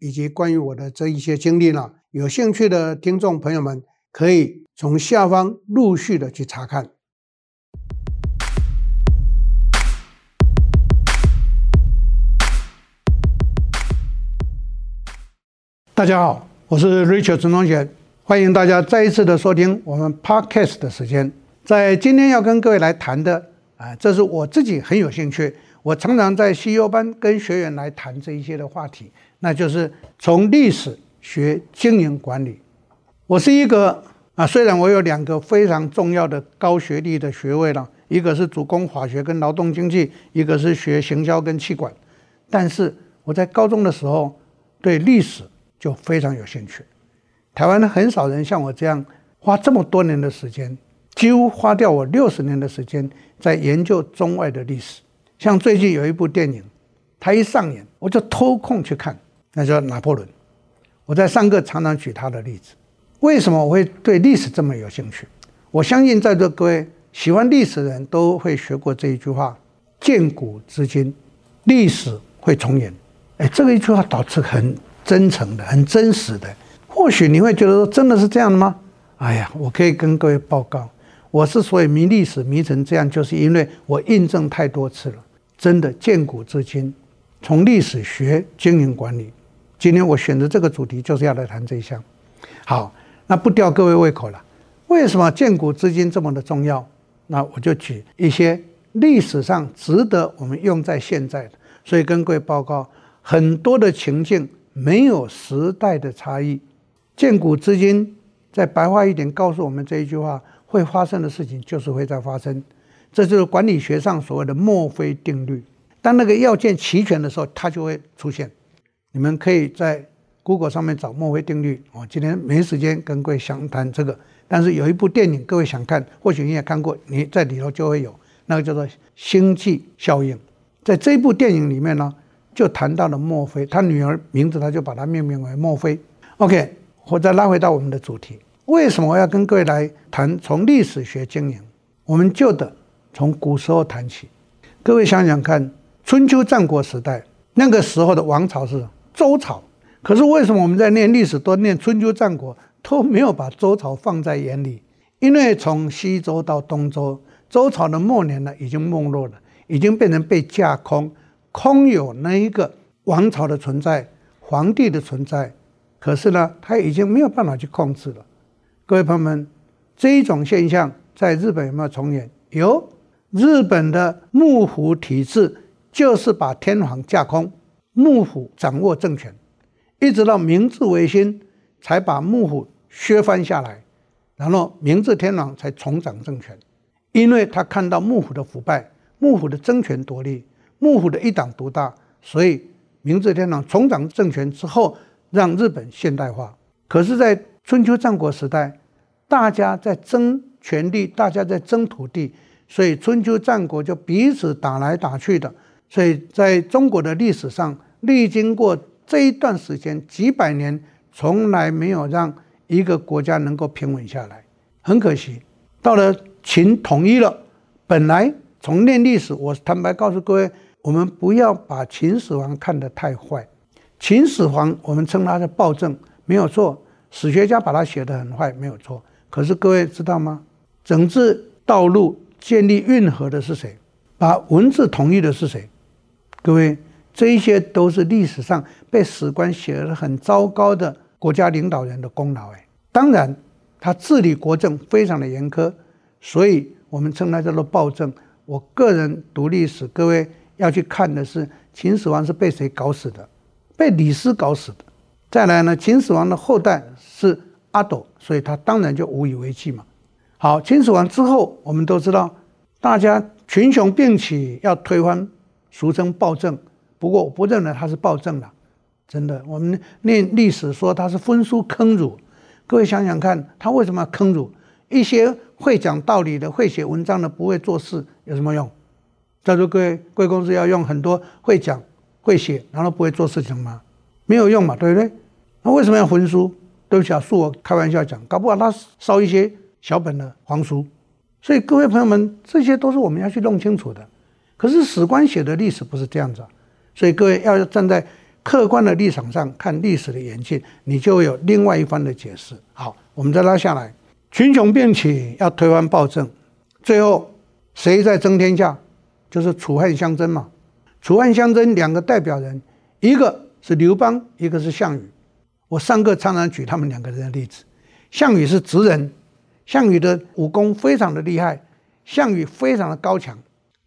以及关于我的这一些经历呢，有兴趣的听众朋友们可以从下方陆续的去查看。大家好，我是 Richard 陈同学，欢迎大家再一次的收听我们 Podcast 的时间。在今天要跟各位来谈的。啊，这是我自己很有兴趣。我常常在 CEO 班跟学员来谈这一些的话题，那就是从历史学经营管理。我是一个啊，虽然我有两个非常重要的高学历的学位了，一个是主攻法学跟劳动经济，一个是学行销跟企管，但是我在高中的时候对历史就非常有兴趣。台湾很少人像我这样花这么多年的时间。几乎花掉我六十年的时间在研究中外的历史。像最近有一部电影，它一上演，我就抽空去看，那叫拿破仑。我在上课常常举他的例子。为什么我会对历史这么有兴趣？我相信在座各位喜欢历史的人都会学过这一句话：“见古知今，历史会重演。”哎，这个一句话导致很真诚的、很真实的。或许你会觉得说，真的是这样的吗？哎呀，我可以跟各位报告。我之所以迷历史迷成这样，就是因为我印证太多次了。真的见古知今，从历史学经营管理。今天我选择这个主题，就是要来谈这一项。好，那不吊各位胃口了。为什么建股资金这么的重要？那我就举一些历史上值得我们用在现在的。所以跟各位报告，很多的情境没有时代的差异。建股资金，再白话一点，告诉我们这一句话。会发生的事情就是会再发生，这就是管理学上所谓的墨菲定律。当那个要件齐全的时候，它就会出现。你们可以在 Google 上面找墨菲定律。我今天没时间跟各位详谈这个，但是有一部电影，各位想看，或许你也看过，你在里头就会有那个叫做星际效应。在这部电影里面呢，就谈到了墨菲，他女儿名字他就把它命名为墨菲。OK，我再拉回到我们的主题。为什么要跟各位来谈从历史学经营？我们就得从古时候谈起。各位想想看，春秋战国时代那个时候的王朝是周朝，可是为什么我们在念历史都念春秋战国，都没有把周朝放在眼里？因为从西周到东周，周朝的末年呢，已经没落了，已经变成被架空，空有那一个王朝的存在，皇帝的存在，可是呢，他已经没有办法去控制了。各位朋友们，这一种现象在日本有没有重演？有，日本的幕府体制就是把天皇架空，幕府掌握政权，一直到明治维新才把幕府削藩下来，然后明治天皇才重掌政权。因为他看到幕府的腐败，幕府的争权夺利，幕府的一党独大，所以明治天皇重掌政权之后，让日本现代化。可是，在春秋战国时代，大家在争权力，大家在争土地，所以春秋战国就彼此打来打去的。所以在中国的历史上，历经过这一段时间几百年，从来没有让一个国家能够平稳下来。很可惜，到了秦统一了，本来从念历史，我坦白告诉各位，我们不要把秦始皇看得太坏。秦始皇，我们称他是暴政，没有错。史学家把他写得很坏，没有错。可是各位知道吗？整治道路、建立运河的是谁？把文字统一的是谁？各位，这一些都是历史上被史官写得很糟糕的国家领导人的功劳。哎，当然，他治理国政非常的严苛，所以我们称他叫做暴政。我个人读历史，各位要去看的是秦始皇是被谁搞死的？被李斯搞死的。再来呢，秦始皇的后代是阿斗，所以他当然就无以为继嘛。好，秦始皇之后，我们都知道，大家群雄并起要推翻，俗称暴政。不过我不认为他是暴政了，真的，我们念历史说他是焚书坑儒。各位想想看，他为什么要坑儒？一些会讲道理的、会写文章的，不会做事，有什么用？在座各位贵公司要用很多会讲、会写，然后不会做事情吗？没有用嘛，对不对？那为什么要焚书？对不起啊，恕我开玩笑讲，搞不好他烧一些小本的黄书。所以各位朋友们，这些都是我们要去弄清楚的。可是史官写的历史不是这样子啊，所以各位要站在客观的立场上看历史的演进，你就会有另外一番的解释。好，我们再拉下来，群雄并起，要推翻暴政，最后谁在争天下？就是楚汉相争嘛。楚汉相争两个代表人，一个是刘邦，一个是项羽。我上课常常举他们两个人的例子。项羽是直人，项羽的武功非常的厉害，项羽非常的高强。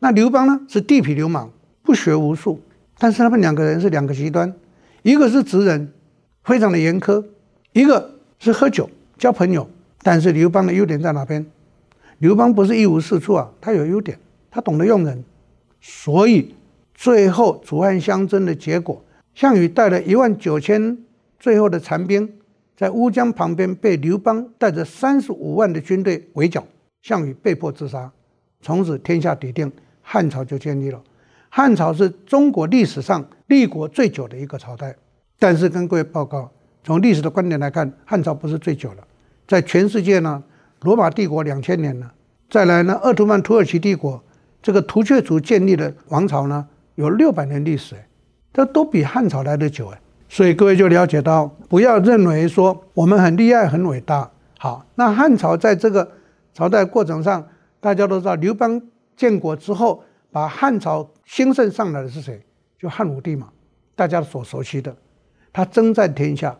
那刘邦呢，是地痞流氓，不学无术。但是他们两个人是两个极端，一个是直人，非常的严苛；一个是喝酒交朋友。但是刘邦的优点在哪边？刘邦不是一无是处啊，他有优点，他懂得用人。所以最后楚汉相争的结果，项羽带了一万九千最后的残兵，在乌江旁边被刘邦带着三十五万的军队围剿，项羽被迫自杀，从此天下底定，汉朝就建立了。汉朝是中国历史上立国最久的一个朝代，但是跟各位报告，从历史的观点来看，汉朝不是最久的，在全世界呢，罗马帝国两千年了，再来呢，鄂图曼土耳其帝国这个突厥族建立的王朝呢，有六百年历史，这都比汉朝来得久哎，所以各位就了解到，不要认为说我们很厉害很伟大。好，那汉朝在这个朝代过程上，大家都知道，刘邦建国之后。把汉朝兴盛上来的是谁？就汉武帝嘛，大家所熟悉的。他征战天下，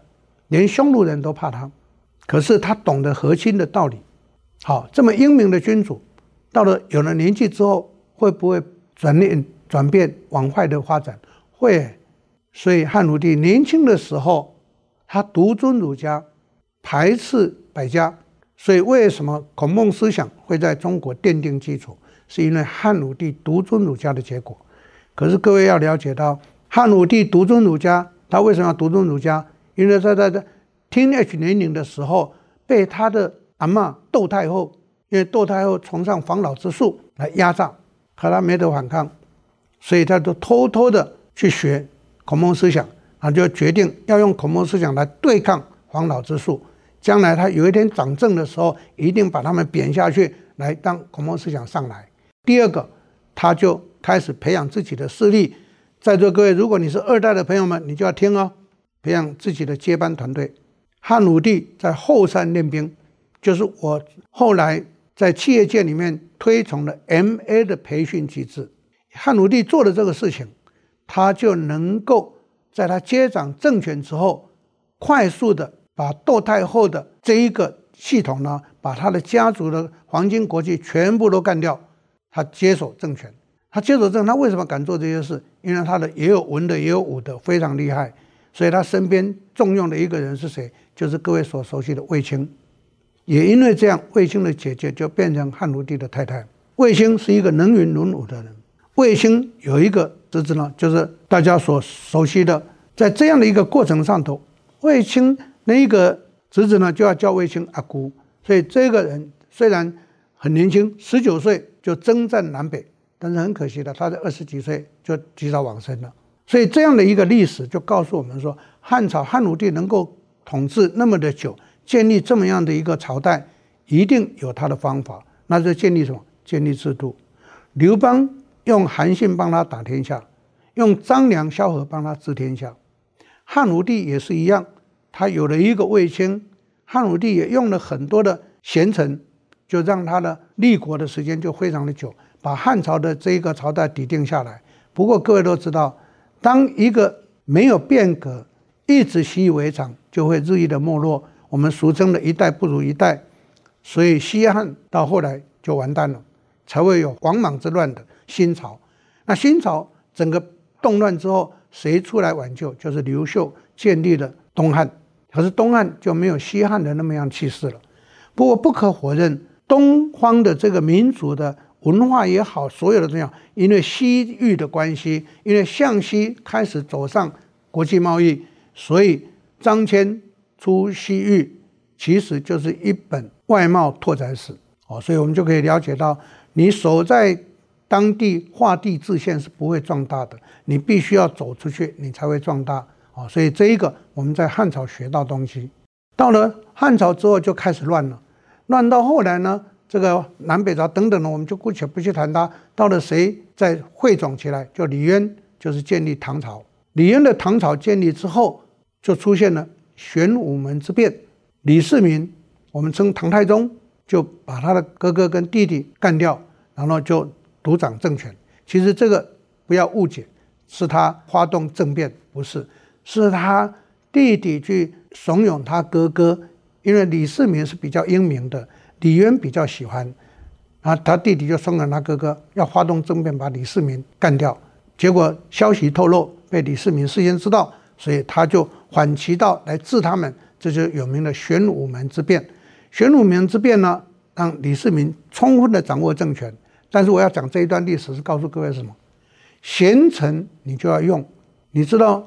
连匈奴人都怕他。可是他懂得和亲的道理。好，这么英明的君主，到了有了年纪之后，会不会转念转变往坏的发展？会。所以汉武帝年轻的时候，他独尊儒家，排斥百家。所以为什么孔孟思想会在中国奠定基础？是因为汉武帝独尊儒家的结果，可是各位要了解到，汉武帝独尊儒家，他为什么要独尊儒家？因为他在他 teenage 年龄的时候，被他的阿嬷窦太后，因为窦太后崇尚黄老之术来压榨，可他没得反抗，所以他就偷偷的去学孔孟思想，啊，就决定要用孔孟思想来对抗黄老之术，将来他有一天掌政的时候，一定把他们贬下去，来当孔孟思想上来。第二个，他就开始培养自己的势力。在座各位，如果你是二代的朋友们，你就要听哦，培养自己的接班团队。汉武帝在后山练兵，就是我后来在企业界里面推崇的 MA 的培训机制。汉武帝做的这个事情，他就能够在他接掌政权之后，快速的把窦太后的这一个系统呢，把他的家族的黄金国际全部都干掉。他接手政权，他接手政，他为什么敢做这些事？因为他的也有文的，也有武的，非常厉害。所以他身边重用的一个人是谁？就是各位所熟悉的卫青。也因为这样，卫青的姐姐就变成汉武帝的太太。卫青是一个能文能武的人。卫青有一个侄子呢，就是大家所熟悉的，在这样的一个过程上头，卫青那一个侄子呢，就要叫卫青阿姑。所以这个人虽然很年轻，十九岁。就征战南北，但是很可惜的，他在二十几岁就及早往生了。所以这样的一个历史就告诉我们说，汉朝汉武帝能够统治那么的久，建立这么样的一个朝代，一定有他的方法。那就建立什么？建立制度。刘邦用韩信帮他打天下，用张良、萧何帮他治天下。汉武帝也是一样，他有了一个卫青，汉武帝也用了很多的贤臣。就让他的立国的时间就非常的久，把汉朝的这一个朝代抵定下来。不过各位都知道，当一个没有变革，一直习以为常，就会日益的没落。我们俗称的一代不如一代，所以西汉到后来就完蛋了，才会有王莽之乱的新朝。那新朝整个动乱之后，谁出来挽救？就是刘秀建立了东汉。可是东汉就没有西汉的那么样气势了。不过不可否认。东方的这个民族的文化也好，所有的这样，因为西域的关系，因为向西开始走上国际贸易，所以张骞出西域，其实就是一本外贸拓展史哦。所以我们就可以了解到，你守在当地划地自限是不会壮大的，你必须要走出去，你才会壮大哦。所以这一个我们在汉朝学到东西，到了汉朝之后就开始乱了，乱到后来呢，这个南北朝等等的，我们就姑且不去谈它。到了谁再汇总起来，就李渊，就是建立唐朝。李渊的唐朝建立之后，就出现了玄武门之变。李世民，我们称唐太宗，就把他的哥哥跟弟弟干掉，然后就独掌政权。其实这个不要误解，是他发动政变，不是，是他弟弟去怂恿他哥哥，因为李世民是比较英明的。李渊比较喜欢，啊，他弟弟就怂恿他哥哥要发动政变，把李世民干掉。结果消息透露，被李世民事先知道，所以他就反其道来治他们，这就是有名的玄武门之变。玄武门之变呢，让李世民充分的掌握政权。但是我要讲这一段历史，是告诉各位什么？贤臣你就要用，你知道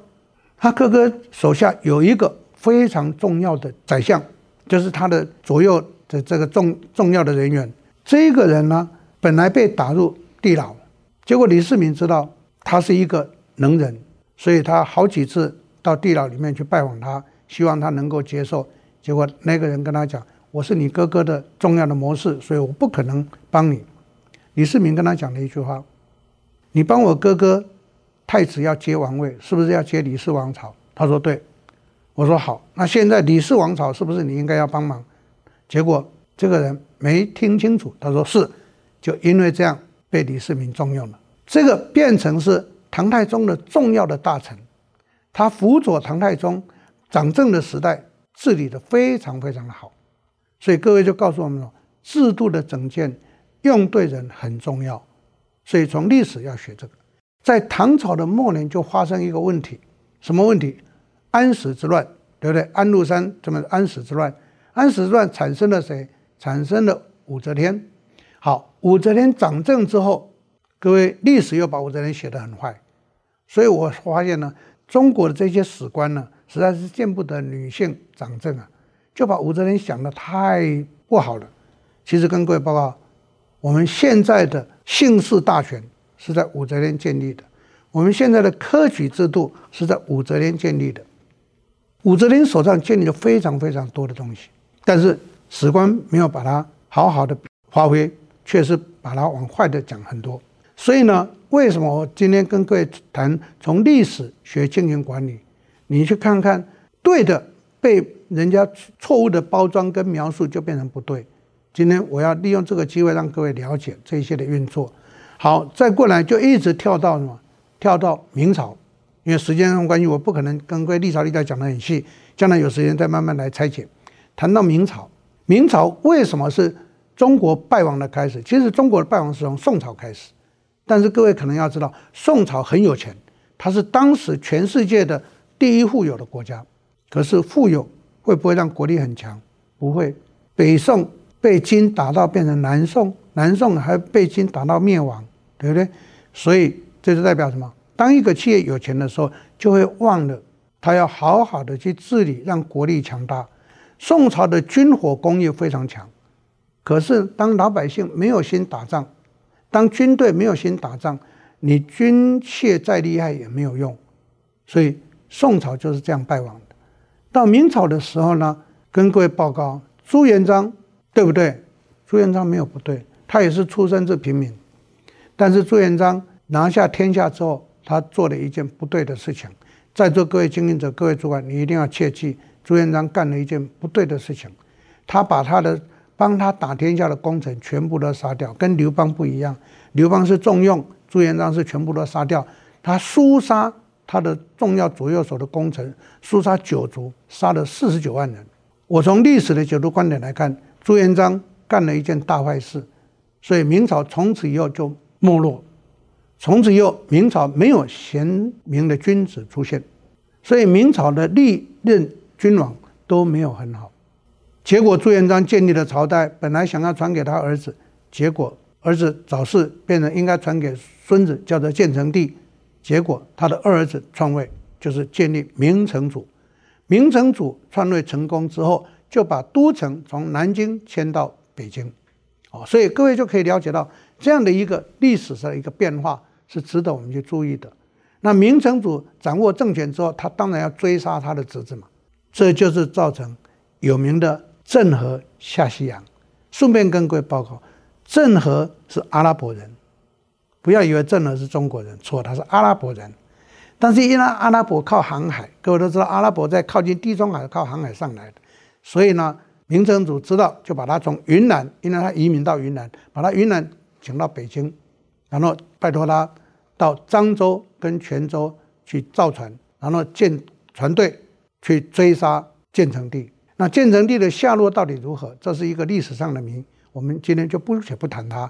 他哥哥手下有一个非常重要的宰相，就是他的左右。的这个重重要的人员，这个人呢，本来被打入地牢，结果李世民知道他是一个能人，所以他好几次到地牢里面去拜访他，希望他能够接受。结果那个人跟他讲：“我是你哥哥的重要的谋士，所以我不可能帮你。”李世民跟他讲了一句话：“你帮我哥哥太子要接王位，是不是要接李氏王朝？”他说：“对。”我说：“好，那现在李氏王朝是不是你应该要帮忙？”结果这个人没听清楚，他说是，就因为这样被李世民重用了。这个变成是唐太宗的重要的大臣，他辅佐唐太宗掌政的时代治理的非常非常的好。所以各位就告诉我们了，制度的整建用对人很重要。所以从历史要学这个。在唐朝的末年就发生一个问题，什么问题？安史之乱，对不对？安禄山这么安史之乱？安史之乱产生了谁？产生了武则天。好，武则天掌政之后，各位历史又把武则天写得很坏，所以我发现呢，中国的这些史官呢，实在是见不得女性掌政啊，就把武则天想得太不好了。其实跟各位报告，我们现在的姓氏大权是在武则天建立的，我们现在的科举制度是在武则天建立的，武则天手上建立了非常非常多的东西。但是史官没有把它好好的发挥，却是把它往坏的讲很多。所以呢，为什么我今天跟各位谈从历史学经营管理？你去看看，对的被人家错误的包装跟描述就变成不对。今天我要利用这个机会让各位了解这些的运作。好，再过来就一直跳到什么？跳到明朝，因为时间上关系，我不可能跟各位历朝历代讲得很细，将来有时间再慢慢来拆解。谈到明朝，明朝为什么是中国败亡的开始？其实中国的败亡是从宋朝开始，但是各位可能要知道，宋朝很有钱，它是当时全世界的第一富有的国家。可是富有会不会让国力很强？不会。北宋被金打到变成南宋，南宋还被金打到灭亡，对不对？所以这就代表什么？当一个企业有钱的时候，就会忘了他要好好的去治理，让国力强大。宋朝的军火工业非常强，可是当老百姓没有心打仗，当军队没有心打仗，你军械再厉害也没有用，所以宋朝就是这样败亡的。到明朝的时候呢，跟各位报告，朱元璋对不对？朱元璋没有不对，他也是出身自平民，但是朱元璋拿下天下之后，他做了一件不对的事情。在座各位经营者、各位主管，你一定要切记。朱元璋干了一件不对的事情，他把他的帮他打天下的功臣全部都杀掉，跟刘邦不一样。刘邦是重用，朱元璋是全部都杀掉。他诛杀他的重要左右手的功臣，诛杀九族，杀了四十九万人。我从历史的角度观点来看，朱元璋干了一件大坏事，所以明朝从此以后就没落。从此以后，明朝没有贤明的君子出现，所以明朝的历任。君王都没有很好，结果朱元璋建立了朝代，本来想要传给他儿子，结果儿子早逝，变成应该传给孙子，叫做建成帝。结果他的二儿子篡位，就是建立明成祖，明成祖篡位成功之后，就把都城从南京迁到北京。哦，所以各位就可以了解到这样的一个历史上的一个变化是值得我们去注意的。那明成祖掌握政权之后，他当然要追杀他的侄子嘛，这就是造成有名的郑和下西洋。顺便跟各位报告，郑和是阿拉伯人，不要以为郑和是中国人，错，他是阿拉伯人。但是因为阿拉伯靠航海，各位都知道，阿拉伯在靠近地中海靠航海上来的，所以呢。明成祖知道，就把他从云南，因为他移民到云南，把他云南请到北京，然后拜托他到漳州跟泉州去造船，然后建船队去追杀建成帝。那建成帝的下落到底如何？这是一个历史上的谜，我们今天就不且不谈它。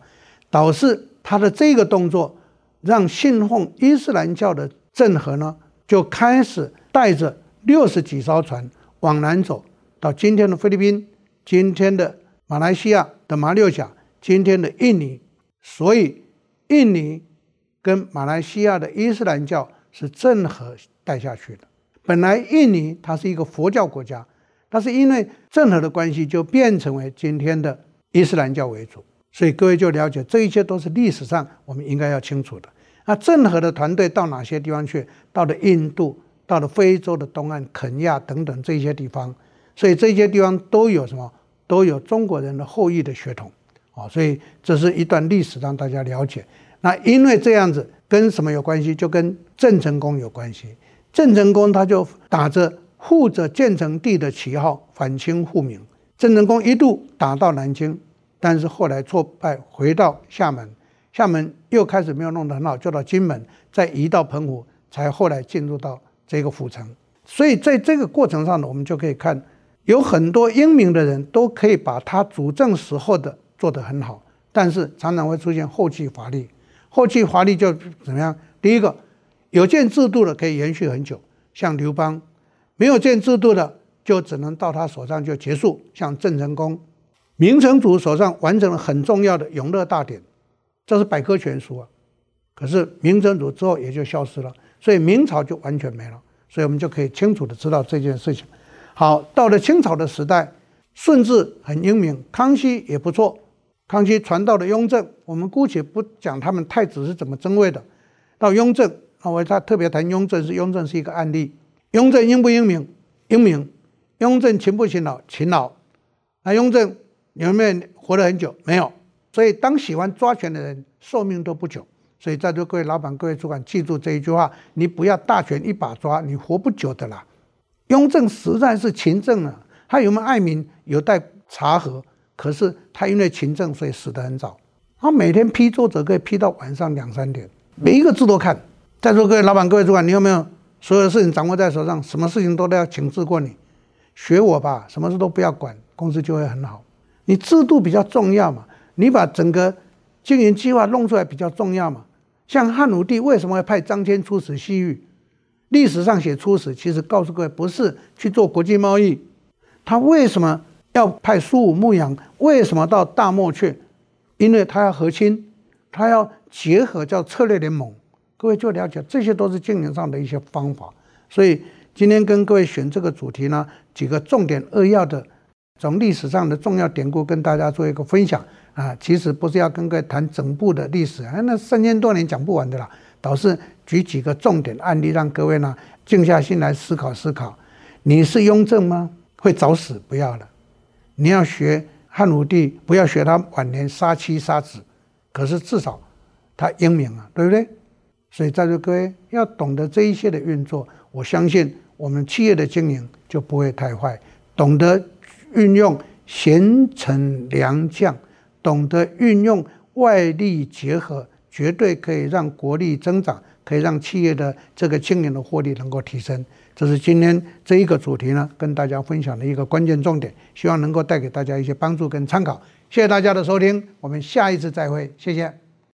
导致他的这个动作，让信奉伊斯兰教的郑和呢，就开始带着六十几艘船往南走。到今天的菲律宾，今天的马来西亚的马六甲，今天的印尼，所以印尼跟马来西亚的伊斯兰教是郑和带下去的。本来印尼它是一个佛教国家，但是因为郑和的关系，就变成为今天的伊斯兰教为主。所以各位就了解，这一切都是历史上我们应该要清楚的。那郑和的团队到哪些地方去？到了印度，到了非洲的东岸、肯亚等等这些地方。所以这些地方都有什么？都有中国人的后裔的血统，啊，所以这是一段历史让大家了解。那因为这样子跟什么有关系？就跟郑成功有关系。郑成功他就打着护着建成帝的旗号反清复明。郑成功一度打到南京，但是后来挫败，回到厦门。厦门又开始没有弄得很好，就到金门，再移到澎湖，才后来进入到这个府城。所以在这个过程上呢，我们就可以看。有很多英明的人都可以把他主政时候的做得很好，但是常常会出现后继乏力。后期华丽就怎么样？第一个，有建制度的可以延续很久，像刘邦；没有建制度的就只能到他手上就结束，像郑成功。明成祖手上完成了很重要的永乐大典，这是百科全书啊。可是明成祖之后也就消失了，所以明朝就完全没了。所以我们就可以清楚的知道这件事情。好，到了清朝的时代，顺治很英明，康熙也不错。康熙传到了雍正，我们姑且不讲他们太子是怎么争位的。到雍正，啊，我他特别谈雍正是雍正是一个案例。雍正英不英明？英明。雍正勤不勤劳？勤劳。那雍正有没有活了很久？没有。所以当喜欢抓权的人，寿命都不久。所以在座各位老板、各位主管，记住这一句话：你不要大权一把抓，你活不久的啦。雍正实在是勤政啊，他有没有爱民有待查核。可是他因为勤政，所以死得很早。他每天批奏折可以批到晚上两三点，每一个字都看。在座各位老板、各位主管，你有没有所有的事情掌握在手上？什么事情都要请示过你？学我吧，什么事都不要管，公司就会很好。你制度比较重要嘛，你把整个经营计划弄出来比较重要嘛。像汉武帝为什么会派张骞出使西域？历史上写出使，其实告诉各位，不是去做国际贸易。他为什么要派苏武牧羊？为什么到大漠去？因为他要和亲，他要结合，叫策略联盟。各位就了解，这些都是经营上的一些方法。所以今天跟各位选这个主题呢，几个重点扼要的，从历史上的重要典故跟大家做一个分享啊。其实不是要跟各位谈整部的历史，啊，那三千多年讲不完的啦。导师举几个重点案例，让各位呢静下心来思考思考。你是雍正吗？会早死，不要了。你要学汉武帝，不要学他晚年杀妻杀子。可是至少他英明啊，对不对？所以在座各位要懂得这一些的运作，我相信我们企业的经营就不会太坏。懂得运用贤臣良将，懂得运用外力结合。绝对可以让国力增长，可以让企业的这个经营的获利能够提升。这是今天这一个主题呢，跟大家分享的一个关键重点，希望能够带给大家一些帮助跟参考。谢谢大家的收听，我们下一次再会，谢谢。